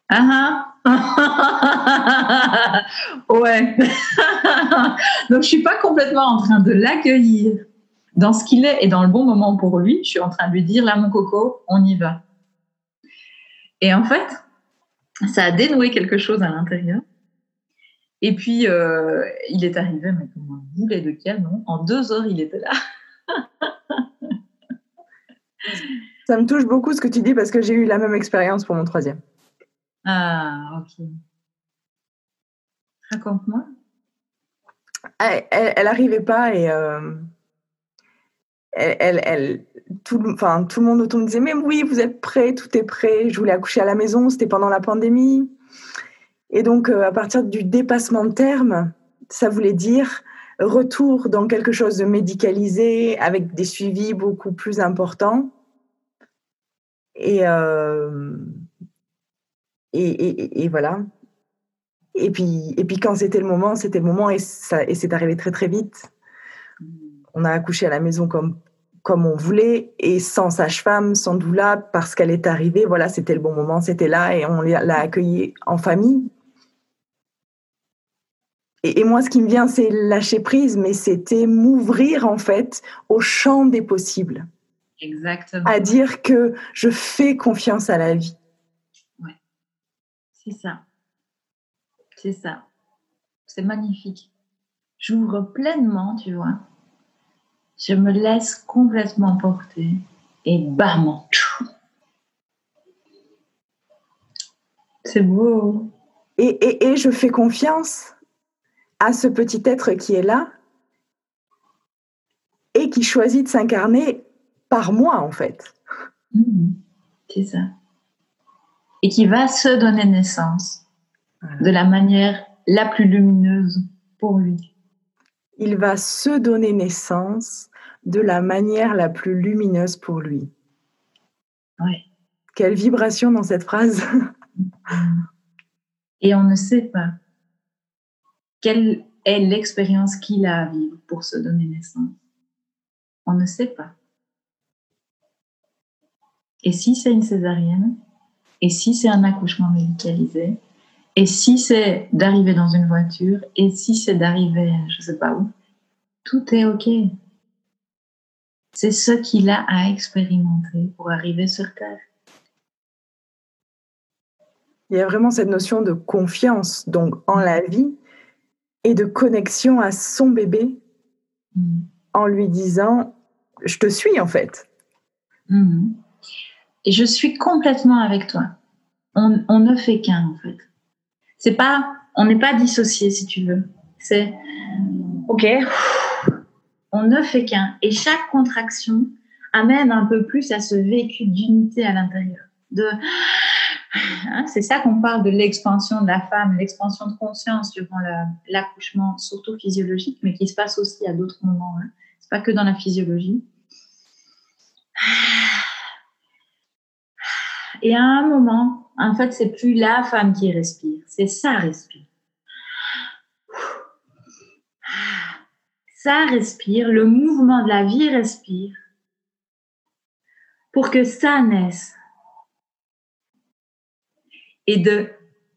Ah ah ouais. Donc je suis pas complètement en train de l'accueillir dans ce qu'il est et dans le bon moment pour lui. Je suis en train de lui dire là mon coco, on y va. Et en fait, ça a dénoué quelque chose à l'intérieur. Et puis euh, il est arrivé, mais comme un boulet de canon. En deux heures, il était là. ça me touche beaucoup ce que tu dis parce que j'ai eu la même expérience pour mon troisième. Ah, ok. Raconte-moi. Elle n'arrivait pas et euh, elle, elle, tout, enfin, tout le monde autour me disait Mais oui, vous êtes prêts, tout est prêt. Je voulais accoucher à la maison, c'était pendant la pandémie. Et donc, euh, à partir du dépassement de terme, ça voulait dire retour dans quelque chose de médicalisé avec des suivis beaucoup plus importants. Et. Euh, et, voilà. Et puis, et puis quand c'était le moment, c'était le moment et, et c'est arrivé très très vite. On a accouché à la maison comme, comme on voulait et sans sage-femme, sans doula, parce qu'elle est arrivée. Voilà, c'était le bon moment, c'était là et on l'a accueillie en famille. Et, et, moi, ce qui me vient, c'est lâcher prise, mais c'était m'ouvrir en fait au champ des possibles. Exactement. À dire que je fais confiance à la vie. Ouais, c'est ça. C'est ça. C'est magnifique. J'ouvre pleinement, tu vois. Je me laisse complètement porter et bam, c'est beau. Et, et, et, je fais confiance à ce petit être qui est là et qui choisit de s'incarner par moi, en fait. Mmh. c'est ça. Et qui va se donner naissance de la manière la plus lumineuse pour lui. Il va se donner naissance de la manière la plus lumineuse pour lui. Quelle vibration dans cette phrase. Et on ne sait pas quelle est l'expérience qu'il a à vivre pour se donner naissance? On ne sait pas. Et si c'est une césarienne, et si c'est un accouchement médicalisé, et si c'est d'arriver dans une voiture, et si c'est d'arriver, je ne sais pas où, tout est OK. C'est ce qu'il a à expérimenter pour arriver sur Terre. Il y a vraiment cette notion de confiance donc en la vie et de connexion à son bébé mm. en lui disant je te suis en fait. Mm. Et je suis complètement avec toi. On, on ne fait qu'un en fait. C'est pas, on n'est pas dissocié si tu veux. C'est, ok, on ne fait qu'un. Et chaque contraction amène un peu plus à ce vécu d'unité à l'intérieur. De, hein, c'est ça qu'on parle de l'expansion de la femme, l'expansion de conscience durant l'accouchement, surtout physiologique, mais qui se passe aussi à d'autres moments. Hein. C'est pas que dans la physiologie. Et à un moment, en fait, c'est plus la femme qui respire, c'est ça respire. Ça respire, le mouvement de la vie respire pour que ça naisse. Et de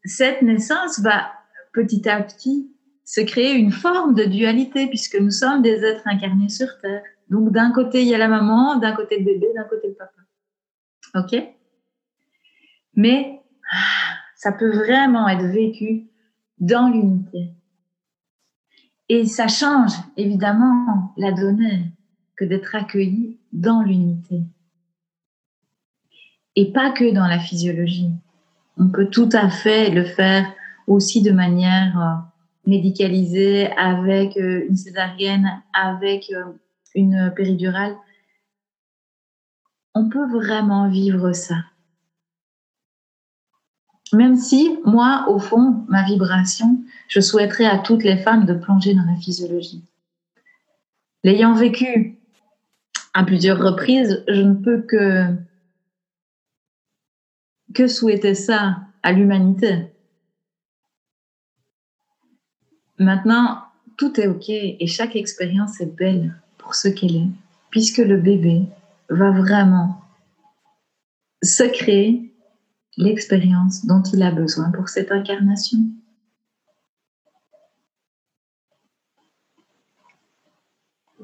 cette naissance va petit à petit se créer une forme de dualité puisque nous sommes des êtres incarnés sur Terre. Donc d'un côté il y a la maman, d'un côté le bébé, d'un côté le papa. Ok? Mais ça peut vraiment être vécu dans l'unité. Et ça change évidemment la donnée que d'être accueilli dans l'unité. Et pas que dans la physiologie. On peut tout à fait le faire aussi de manière euh, médicalisée avec euh, une césarienne, avec euh, une péridurale. On peut vraiment vivre ça. Même si, moi, au fond, ma vibration, je souhaiterais à toutes les femmes de plonger dans la physiologie. L'ayant vécu à plusieurs reprises, je ne peux que, que souhaiter ça à l'humanité? Maintenant, tout est OK et chaque expérience est belle pour ce qu'elle est, puisque le bébé va vraiment se créer l'expérience dont il a besoin pour cette incarnation.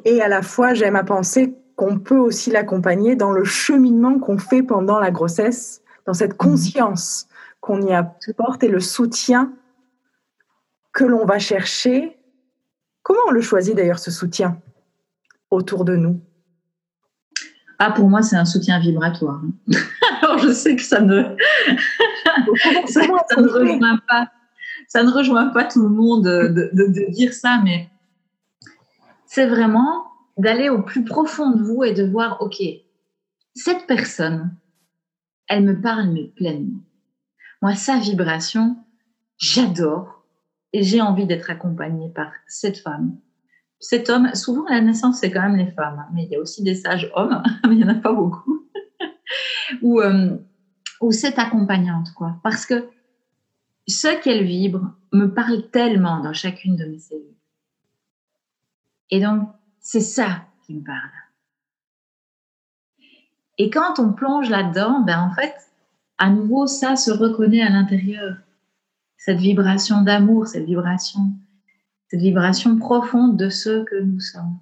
Et à la fois, j'aime à penser qu'on peut aussi l'accompagner dans le cheminement qu'on fait pendant la grossesse, dans cette conscience qu'on y apporte et le soutien que l'on va chercher. Comment on le choisit d'ailleurs, ce soutien autour de nous? Ah, pour moi, c'est un soutien vibratoire. Alors, je sais que ça ne, ça, ne rejoint pas, ça ne rejoint pas tout le monde de, dire ça, mais c'est vraiment d'aller au plus profond de vous et de voir, OK, cette personne, elle me parle, mais pleinement. Moi, sa vibration, j'adore et j'ai envie d'être accompagnée par cette femme cet homme, souvent à la naissance, c'est quand même les femmes, hein, mais il y a aussi des sages hommes, mais il n'y en a pas beaucoup, ou, euh, ou cette accompagnante, quoi. Parce que ce qu'elle vibre me parle tellement dans chacune de mes cellules. Et donc, c'est ça qui me parle. Et quand on plonge là-dedans, ben en fait, à nouveau, ça se reconnaît à l'intérieur. Cette vibration d'amour, cette vibration, cette vibration profonde de ce que nous sommes.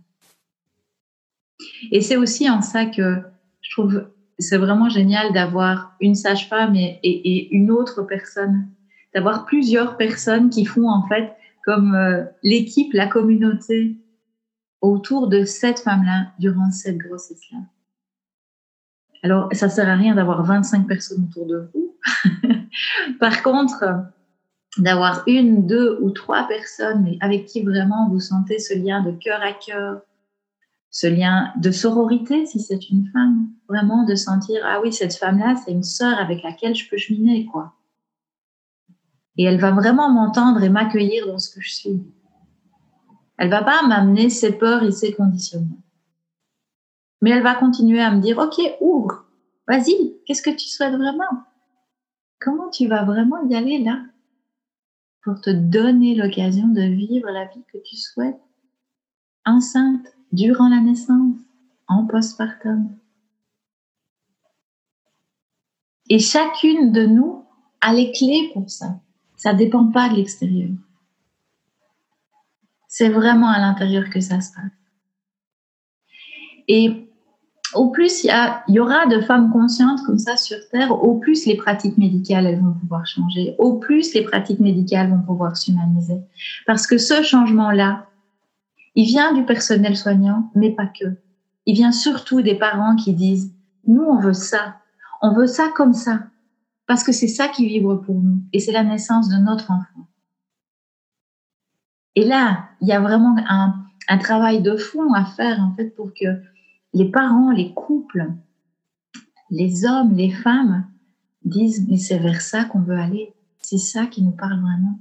Et c'est aussi en ça que je trouve c'est vraiment génial d'avoir une sage-femme et, une autre personne, d'avoir plusieurs personnes qui font en fait comme euh, l'équipe, la communauté autour de cette femme-là durant cette grossesse-là. Alors, ça sert à rien d'avoir 25 personnes autour de vous. Par contre, d'avoir une, deux ou trois personnes avec qui vraiment vous sentez ce lien de cœur à cœur, ce lien de sororité si c'est une femme, vraiment de sentir ah oui cette femme-là c'est une sœur avec laquelle je peux cheminer quoi. Et elle va vraiment m'entendre et m'accueillir dans ce que je suis. Elle va pas m'amener ses peurs et ses conditionnements. Mais elle va continuer à me dire ok ouvre, vas-y, qu'est-ce que tu souhaites vraiment? Comment tu vas vraiment y aller là? Pour te donner l'occasion de vivre la vie que tu souhaites enceinte durant la naissance, en postpartum. Et chacune de nous a les clés pour ça. Ça ne dépend pas de l'extérieur. C'est vraiment à l'intérieur que ça se passe. Et au plus il y, aura de femmes conscientes comme ça sur Terre, au plus les pratiques médicales elles vont pouvoir changer, au plus les pratiques médicales vont pouvoir s'humaniser. Parce que ce changement-là, il vient du personnel soignant, mais pas que. Il vient surtout des parents qui disent, nous, on veut ça. On veut ça comme ça. Parce que c'est ça qui vibre pour nous. Et c'est la naissance de notre enfant. Et là, il y a vraiment un, un travail de fond à faire, en fait, pour que les parents, les couples, les hommes, les femmes disent, mais c'est vers ça qu'on veut aller. C'est ça qui nous parle vraiment.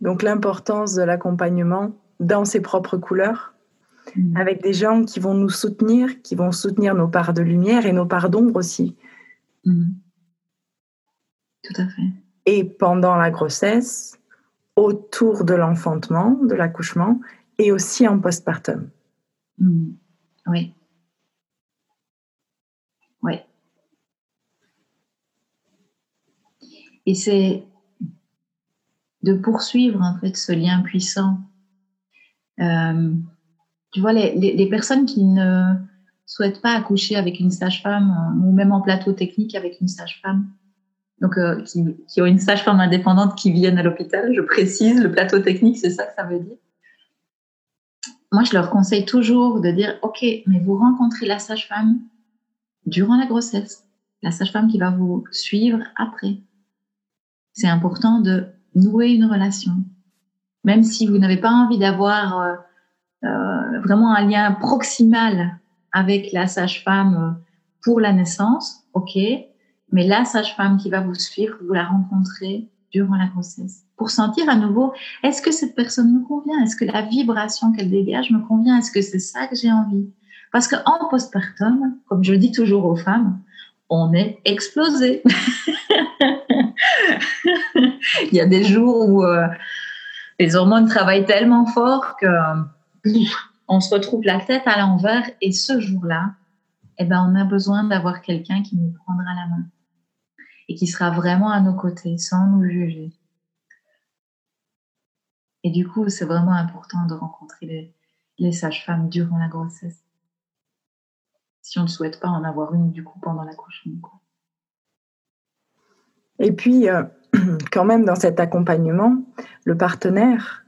Donc l'importance de l'accompagnement dans ses propres couleurs, mm. avec des gens qui vont nous soutenir, qui vont soutenir nos parts de lumière et nos parts d'ombre aussi. Mm. Tout à fait. Et pendant la grossesse, autour de l'enfantement, de l'accouchement, et aussi en postpartum. Mm. Oui. Oui. Et c'est de poursuivre en fait ce lien puissant. Euh, tu vois, les, personnes qui ne souhaitent pas accoucher avec une sage-femme euh, ou même en plateau technique avec une sage-femme, donc euh, qui, ont une sage-femme indépendante qui viennent à l'hôpital, je précise, le plateau technique, c'est ça que ça veut dire? Moi, je leur conseille toujours de dire, OK, mais vous rencontrez la sage-femme durant la grossesse, la sage-femme qui va vous suivre après. C'est important de nouer une relation. Même si vous n'avez pas envie d'avoir euh, euh, vraiment un lien proximal avec la sage-femme euh, pour la naissance, ok, mais la sage-femme qui va vous suivre, vous la rencontrez durant la grossesse. Pour sentir à nouveau est-ce que cette personne me convient? Est-ce que la vibration qu'elle dégage me convient? Est-ce que c'est ça que j'ai envie? Parce qu'en postpartum, comme je dis toujours aux femmes, on est explosé. Il y a des jours où euh, les hormones travaillent tellement fort que on se retrouve la tête à l'envers et ce jour-là, eh ben, on a besoin d'avoir quelqu'un qui nous prendra la main et qui sera vraiment à nos côtés sans nous juger. Et du coup, c'est vraiment important de rencontrer les, les sages-femmes durant la grossesse. Si on ne souhaite pas en avoir une, du coup, pendant l'accouchement. Et puis, euh, quand même, dans cet accompagnement, le partenaire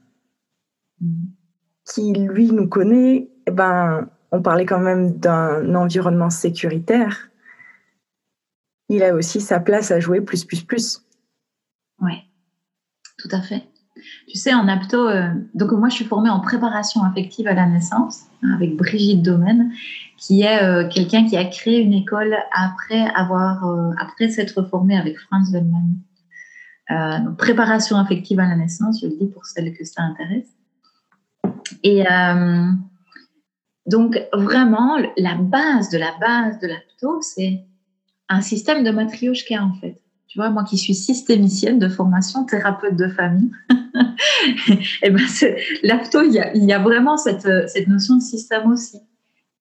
qui, lui, nous connaît, eh ben, on parlait quand même d'un environnement sécuritaire. Il a aussi sa place à jouer plus, plus, plus. Oui, tout à fait. Tu sais, en apto, euh, donc moi je suis formée en préparation affective à la naissance hein, avec Brigitte Domaine, qui est euh, quelqu'un qui a créé une école après avoir, après s'être formée avec Franz Wellman. Euh, donc, préparation affective à la naissance, je le dis pour celles que ça intéresse. Et euh, donc, vraiment, la base de la base de l'apto, c'est un système de matrioshka en fait. Tu vois, moi qui suis systémicienne de formation, thérapeute de famille, et eh ben l'apto, il y a, vraiment cette, cette notion de système aussi.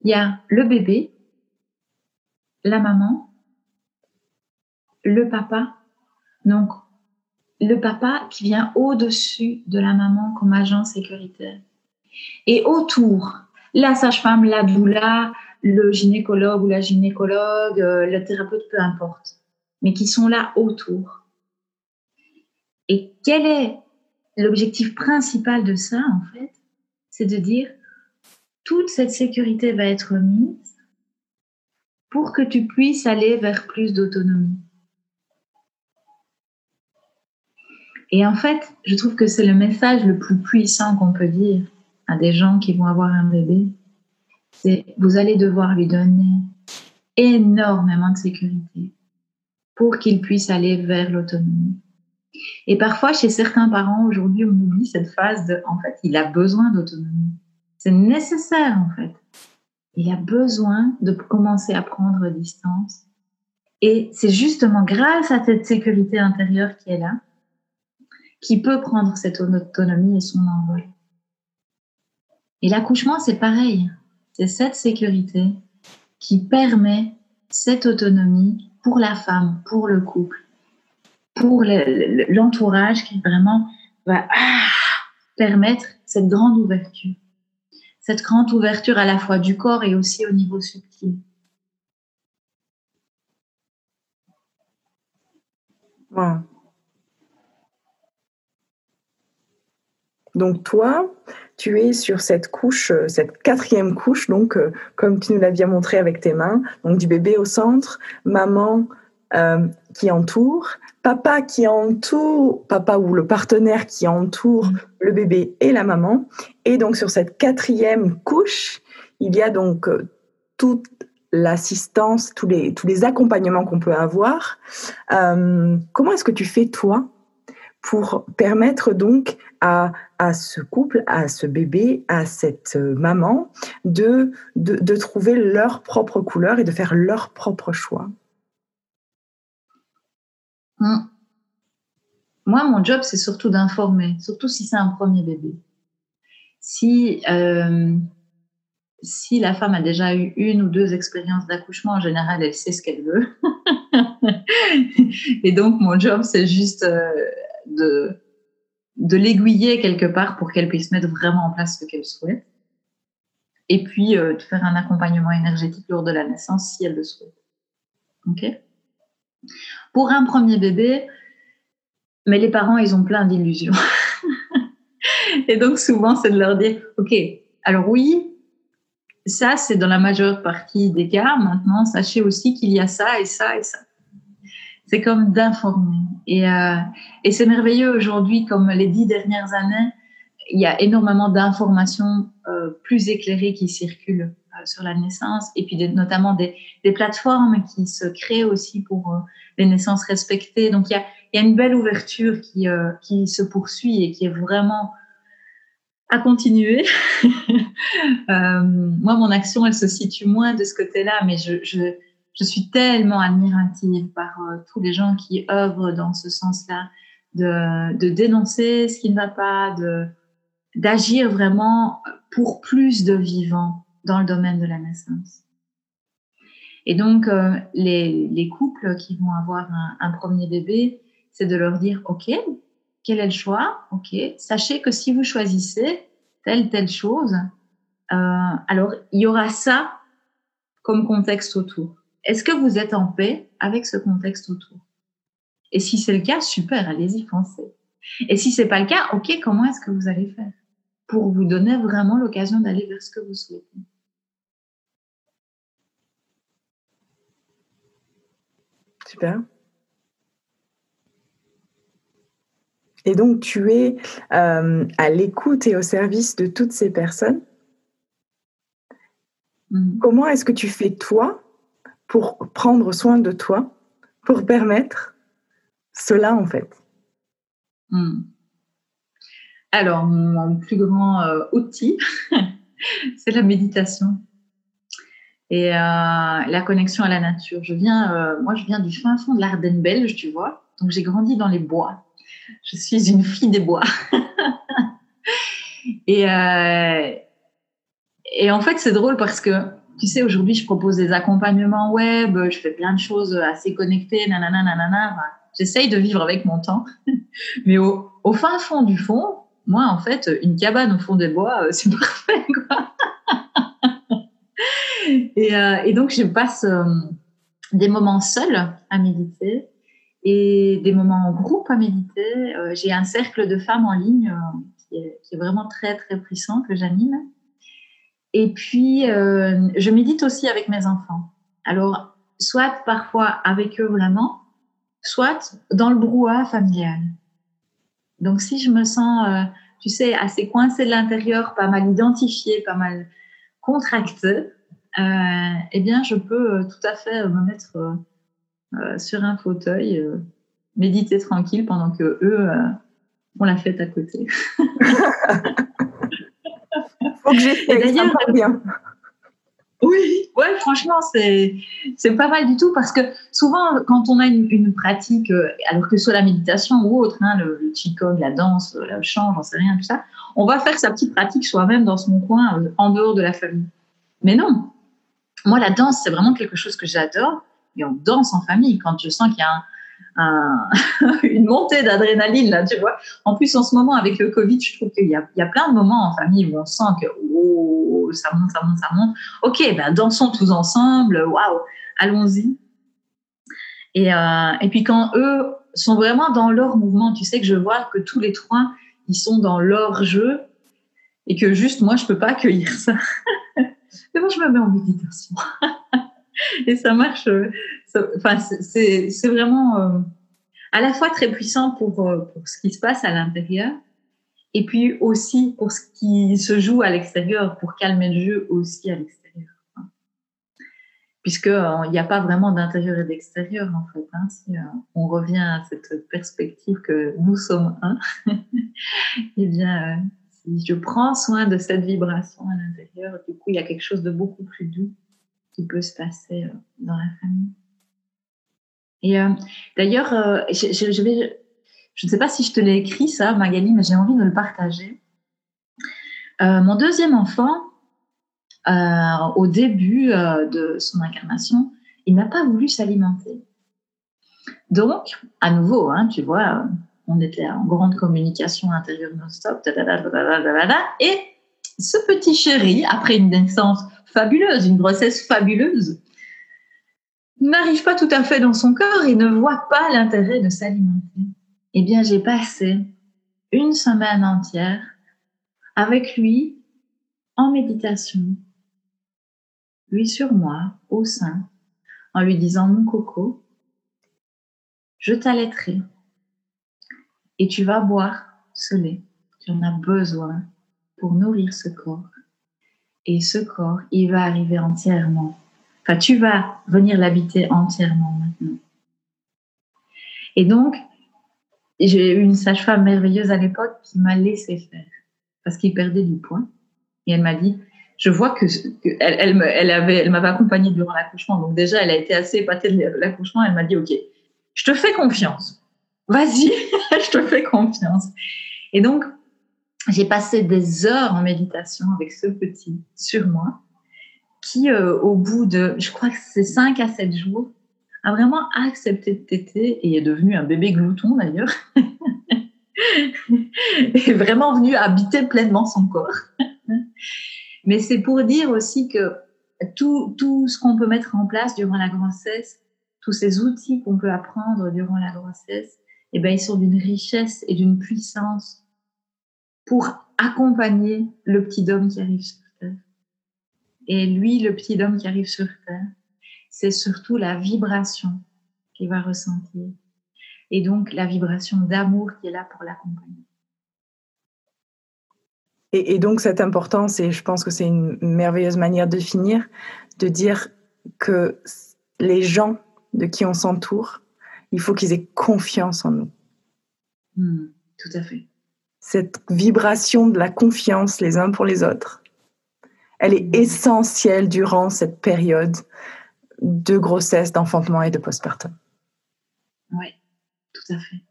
Il y a le bébé, la maman, le papa. Donc, le papa qui vient au-dessus de la maman comme agent sécuritaire. Et autour, la sage-femme, la doula, le gynécologue ou la gynécologue, euh, le thérapeute, peu importe, mais qui sont là autour. Et quel est l'objectif principal de ça, en fait C'est de dire, toute cette sécurité va être mise pour que tu puisses aller vers plus d'autonomie. Et en fait, je trouve que c'est le message le plus puissant qu'on peut dire à des gens qui vont avoir un bébé. Vous allez devoir lui donner énormément de sécurité pour qu'il puisse aller vers l'autonomie. Et parfois, chez certains parents, aujourd'hui, on oublie cette phase de, en fait, il a besoin d'autonomie. C'est nécessaire, en fait. Il a besoin de commencer à prendre distance. Et c'est justement grâce à cette sécurité intérieure qui est là qui peut prendre cette autonomie et son envol. Et l'accouchement, c'est pareil. C'est cette sécurité qui permet cette autonomie pour la femme, pour le couple, pour l'entourage qui vraiment va ah, permettre cette grande ouverture. Cette grande ouverture à la fois du corps et aussi au niveau subtil. Donc toi, tu es sur cette couche, euh, cette quatrième couche, donc euh, comme tu nous l'as bien montré avec tes mains, donc du bébé au centre, maman euh, qui entoure, papa qui entoure, papa ou le partenaire qui entoure le bébé et la maman. Et donc sur cette quatrième couche, il y a donc toute l'assistance, tous les, tous les accompagnements qu'on peut avoir. comment est-ce que tu fais toi pour permettre donc à, à, ce couple, à ce bébé, à cette euh, maman de, de, trouver leur propre couleur et de faire leur propre choix hmm. Moi, mon job, c'est surtout d'informer, surtout si c'est un premier bébé. Si, euh, si la femme a déjà eu une ou deux expériences d'accouchement, en général, elle sait ce qu'elle veut. et donc, mon job, c'est juste euh, de, de l'aiguiller quelque part pour qu'elle puisse mettre vraiment en place ce qu'elle souhaite. Et puis, euh, de faire un accompagnement énergétique lors de la naissance si elle le souhaite. OK? Pour un premier bébé, mais les parents, ils ont plein d'illusions. et donc, souvent, c'est de leur dire, OK, alors oui, ça, c'est dans la majeure partie des cas. Maintenant, sachez aussi qu'il y a ça et ça et ça c'est comme d'informer. Et, euh, et c'est merveilleux aujourd'hui, comme les dix dernières années, il y a énormément d'informations euh, plus éclairées qui circulent euh, sur la naissance, et puis notamment des, plateformes qui se créent aussi pour les naissances respectées. Donc il y a, une belle ouverture qui, se poursuit et qui est vraiment à continuer. moi, mon action, elle se situe moins de ce côté-là, mais je je suis tellement admirative par euh, tous les gens qui œuvrent dans ce sens-là, de, dénoncer ce qui ne va pas, de d'agir vraiment pour plus de vivants dans le domaine de la naissance. Et donc, euh, les, les, couples qui vont avoir un, un premier bébé, c'est de leur dire, OK, quel est le choix? OK, sachez que si vous choisissez telle, telle chose, euh, alors il y aura ça comme contexte autour. Est-ce que vous êtes en paix avec ce contexte autour? Et si c'est le cas, super, allez-y, foncez. Et si c'est pas le cas, ok, comment est-ce que vous allez faire pour vous donner vraiment l'occasion d'aller vers ce que vous souhaitez? Super. Et donc, tu es euh, à l'écoute et au service de toutes ces personnes? Mmh. Comment est-ce que tu fais, toi, pour prendre soin de toi, pour permettre cela en fait hmm. Alors, mon plus grand euh, outil, c'est la méditation. et la connexion à la nature. Je viens, moi, je viens du fin fond de l'Ardenne belge, tu vois. Donc, j'ai grandi dans les bois. Je suis une fille des bois. et, et en fait, c'est drôle parce que tu sais, aujourd'hui, je propose des accompagnements web, je fais plein de choses assez connectées, nanana, nanana. J'essaye de vivre avec mon temps. Mais au, fin fond du fond, moi, en fait, une cabane au fond des bois, euh, c'est parfait, euh, et, donc, je passe euh, des moments seuls à méditer et des moments en groupe à méditer. J'ai un cercle de femmes en ligne qui est, qui, est, vraiment très, très puissant que j'anime. Et puis, euh, je médite aussi avec mes enfants. Alors, soit parfois avec eux vraiment, soit dans le brouhaha familial. Donc, si je me sens, euh, tu sais, assez coincée de l'intérieur, pas mal identifiée, pas mal contractée, euh, eh bien, je peux tout à fait me mettre sur un fauteuil, méditer tranquille pendant que eux font la fête à côté. Faut que j'essaie. D'ailleurs, bien. Oui, ouais, franchement, c'est c'est pas mal du tout parce que souvent, quand on a une, pratique, euh, alors que ce soit la méditation ou autre, hein, le, le qigong, la danse, le chant, j'en sais rien, tout ça, on va faire sa petite pratique soi-même dans son coin, euh, en dehors de la famille. Mais non, moi, la danse, c'est vraiment quelque chose que j'adore. Et on danse en famille quand je sens qu'il y a un, une montée d'adrénaline, là, tu vois. En plus, en ce moment, avec le Covid, je trouve qu'il y, y a, plein de moments en famille où on sent que oh, ça monte, ça monte, ça monte. Ok, ben, dansons tous ensemble, waouh, allons-y. Et, euh, et puis quand eux sont vraiment dans leur mouvement, tu sais que je vois que tous les trois, ils sont dans leur jeu et que juste moi, je peux pas accueillir ça. Mais moi, je me mets en méditation. et ça marche. Euh, enfin, c'est vraiment euh, à la fois très puissant pour, euh, pour ce qui se passe à l'intérieur et puis aussi pour ce qui se joue à l'extérieur, pour calmer le jeu aussi à l'extérieur. Puisqu'il n'y a pas vraiment d'intérieur et d'extérieur, en fait. Hein, si on revient à cette perspective que nous sommes un, eh bien, si je prends soin de cette vibration à l'intérieur, du coup, il y a quelque chose de beaucoup plus doux qui peut se passer euh, dans la famille. Et euh, d'ailleurs, euh, je, ne sais pas si je te l'ai écrit ça, Magali, mais j'ai envie de le partager. mon deuxième enfant, au début de son incarnation, il n'a pas voulu s'alimenter. Donc, à nouveau, hein, tu vois, on était en grande communication intérieure non-stop, et ce petit chéri, après une naissance fabuleuse, une grossesse fabuleuse, n'arrive pas tout à fait dans son corps et ne voit pas l'intérêt de s'alimenter. Eh bien, j'ai passé une semaine entière avec lui en méditation, lui sur moi, au sein, en lui disant mon coco, je t'allaiterai et tu vas boire ce lait. Tu en as besoin pour nourrir ce corps et ce corps, il va arriver entièrement. Enfin, tu vas venir l'habiter entièrement maintenant. Et donc, j'ai eu une sage-femme merveilleuse à l'époque qui m'a laissé faire parce qu'il perdait du poids. Et elle m'a dit, je vois que, elle, elle, avait, elle m'avait accompagnée durant l'accouchement. Donc déjà, elle a été assez épatée de l'accouchement. Elle m'a dit, ok, je te fais confiance. Vas-y, je te fais confiance. Et donc, j'ai passé des heures en méditation avec ce petit sur moi, qui euh, au bout de, je crois que c'est 5 à 7 jours, a vraiment accepté de téter et est devenu un bébé glouton d'ailleurs. est vraiment venu habiter pleinement son corps. Mais c'est pour dire aussi que tout, tout ce qu'on peut mettre en place durant la grossesse, tous ces outils qu'on peut apprendre durant la grossesse, eh ben, ils sont d'une richesse et d'une puissance pour accompagner le petit homme qui arrive sur Terre. Et lui, le petit homme qui arrive sur Terre, c'est surtout la vibration qu'il va ressentir. Et donc la vibration d'amour qui est là pour l'accompagner. Et, et, donc cette importance, et je pense que c'est une merveilleuse manière de finir, de dire que les gens de qui on s'entoure, il faut qu'ils aient confiance en nous. Hmm, tout à fait cette vibration de la confiance les uns pour les autres, Elle est essentielle durant cette période de grossesse, d'enfantement et de postpartum. Oui, tout à fait.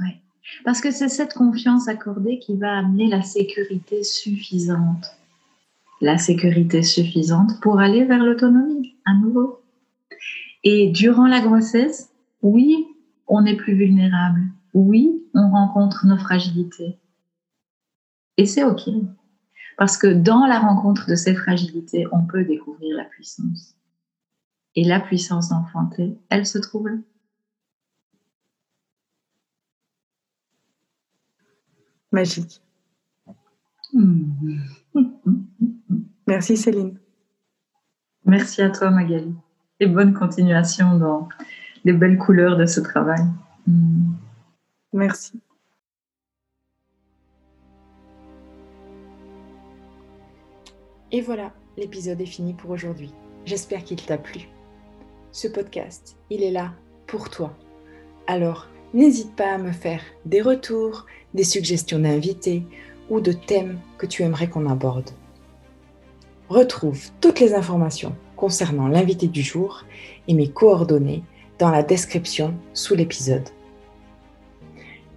Oui. Parce que c'est cette confiance accordée qui va amener la sécurité suffisante. La sécurité suffisante pour aller vers l'autonomie, à nouveau. Et durant la grossesse, oui, on est plus vulnérable. Oui, on rencontre nos fragilités. Et c'est OK. Parce que dans la rencontre de ces fragilités, on peut découvrir la puissance. Et la puissance d'enfanter, elle se trouve là. Magique. Merci Céline. Merci à toi Magali. Et bonne continuation dans les belles couleurs de ce travail. Hmm. Merci. Et voilà, l'épisode est fini pour aujourd'hui. J'espère qu'il t'a plu. Ce podcast, il est là pour toi. Alors, n'hésite pas à me faire des retours, des suggestions d'invités ou de thèmes que tu aimerais qu'on aborde. Retrouve toutes les informations concernant l'invité du jour et mes coordonnées dans la description sous l'épisode.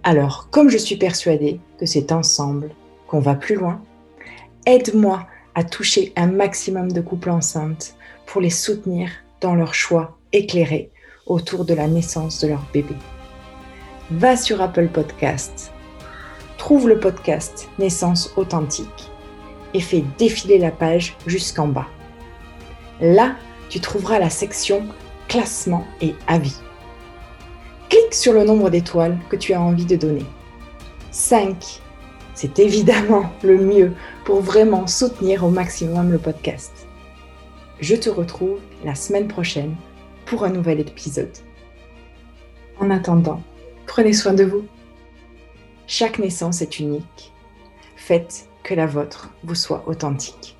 Alors, comme je suis persuadée que c'est ensemble qu'on va plus loin, aide-moi à toucher un maximum de couples enceintes pour les soutenir dans leur choix éclairé autour de la naissance de leur bébé. Va sur Apple Podcast, trouve le podcast Naissance authentique et fais défiler la page jusqu'en bas. Là, tu trouveras la section classement et avis. Clique sur le nombre d'étoiles que tu as envie de donner. 5. C'est évidemment le mieux pour vraiment soutenir au maximum le podcast. Je te retrouve la semaine prochaine pour un nouvel épisode. En attendant, prenez soin de vous. Chaque naissance est unique. Faites que la vôtre vous soit authentique.